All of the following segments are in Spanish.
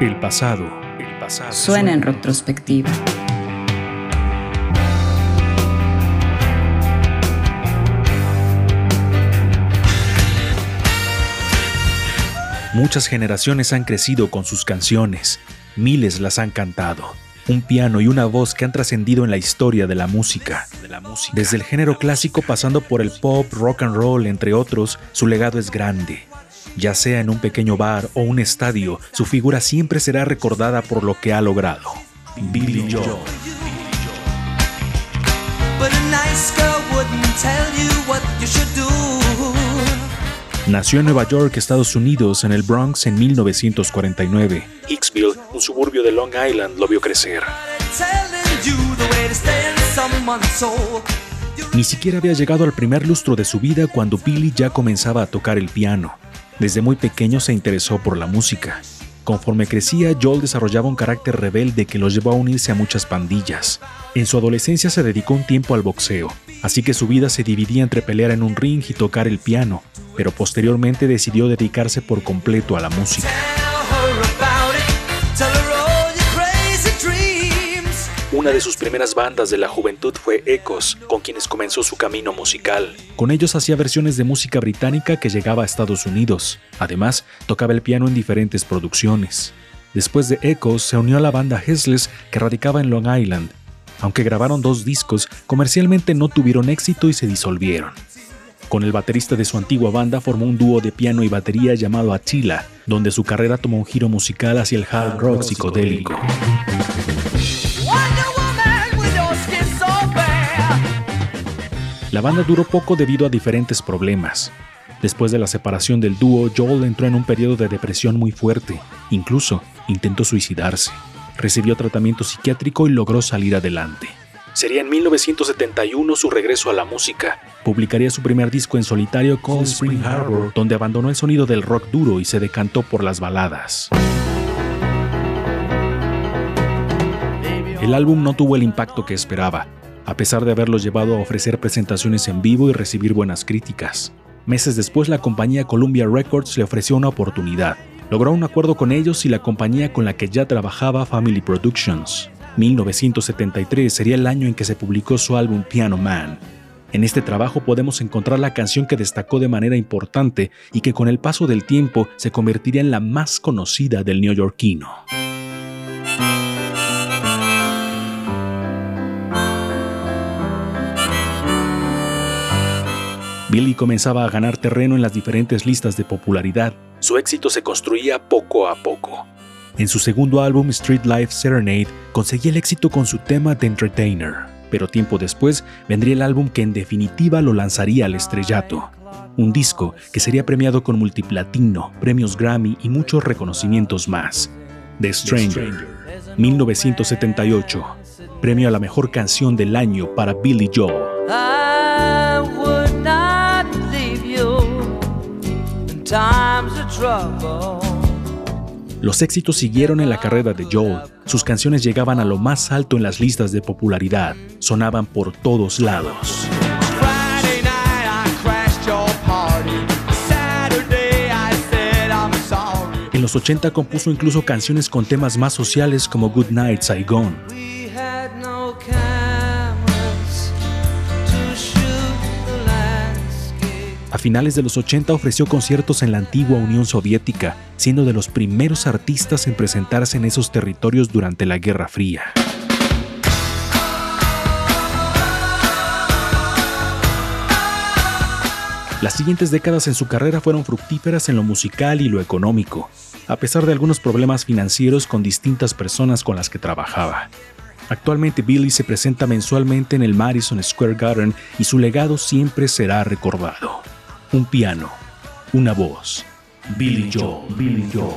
El pasado, el pasado Suena en retrospectiva. Muchas generaciones han crecido con sus canciones, miles las han cantado. Un piano y una voz que han trascendido en la historia de la música. Desde el género clásico pasando por el pop, rock and roll, entre otros, su legado es grande. Ya sea en un pequeño bar o un estadio, su figura siempre será recordada por lo que ha logrado. Billy Joel. Nació en Nueva York, Estados Unidos, en el Bronx en 1949. Hicksville, un suburbio de Long Island, lo vio crecer. Ni siquiera había llegado al primer lustro de su vida cuando Billy ya comenzaba a tocar el piano. Desde muy pequeño se interesó por la música. Conforme crecía, Joel desarrollaba un carácter rebelde que lo llevó a unirse a muchas pandillas. En su adolescencia se dedicó un tiempo al boxeo, así que su vida se dividía entre pelear en un ring y tocar el piano, pero posteriormente decidió dedicarse por completo a la música. Una de sus primeras bandas de la juventud fue Echos, con quienes comenzó su camino musical. Con ellos hacía versiones de música británica que llegaba a Estados Unidos. Además, tocaba el piano en diferentes producciones. Después de Echos, se unió a la banda Hesless, que radicaba en Long Island. Aunque grabaron dos discos, comercialmente no tuvieron éxito y se disolvieron. Con el baterista de su antigua banda formó un dúo de piano y batería llamado Attila, donde su carrera tomó un giro musical hacia el hard rock psicodélico. La banda duró poco debido a diferentes problemas. Después de la separación del dúo, Joel entró en un periodo de depresión muy fuerte. Incluso intentó suicidarse. Recibió tratamiento psiquiátrico y logró salir adelante. Sería en 1971 su regreso a la música. Publicaría su primer disco en solitario Cold Spring Harbor, donde abandonó el sonido del rock duro y se decantó por las baladas. El álbum no tuvo el impacto que esperaba, a pesar de haberlo llevado a ofrecer presentaciones en vivo y recibir buenas críticas. Meses después, la compañía Columbia Records le ofreció una oportunidad. Logró un acuerdo con ellos y la compañía con la que ya trabajaba, Family Productions. 1973 sería el año en que se publicó su álbum Piano Man. En este trabajo podemos encontrar la canción que destacó de manera importante y que con el paso del tiempo se convertiría en la más conocida del neoyorquino. Billy comenzaba a ganar terreno en las diferentes listas de popularidad. Su éxito se construía poco a poco. En su segundo álbum, Street Life Serenade, conseguía el éxito con su tema The Entertainer, pero tiempo después vendría el álbum que en definitiva lo lanzaría al estrellato. Un disco que sería premiado con multiplatino, premios Grammy y muchos reconocimientos más. The Stranger, 1978, premio a la mejor canción del año para Billy Joel. Los éxitos siguieron en la carrera de Joel. Sus canciones llegaban a lo más alto en las listas de popularidad. Sonaban por todos lados. En los 80 compuso incluso canciones con temas más sociales como Good Night Saigon. Finales de los 80 ofreció conciertos en la antigua Unión Soviética, siendo de los primeros artistas en presentarse en esos territorios durante la Guerra Fría. Las siguientes décadas en su carrera fueron fructíferas en lo musical y lo económico, a pesar de algunos problemas financieros con distintas personas con las que trabajaba. Actualmente Billy se presenta mensualmente en el Madison Square Garden y su legado siempre será recordado. Un piano, una voz. Billy Joel, Billy Joel.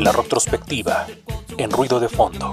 La retrospectiva, en ruido de fondo.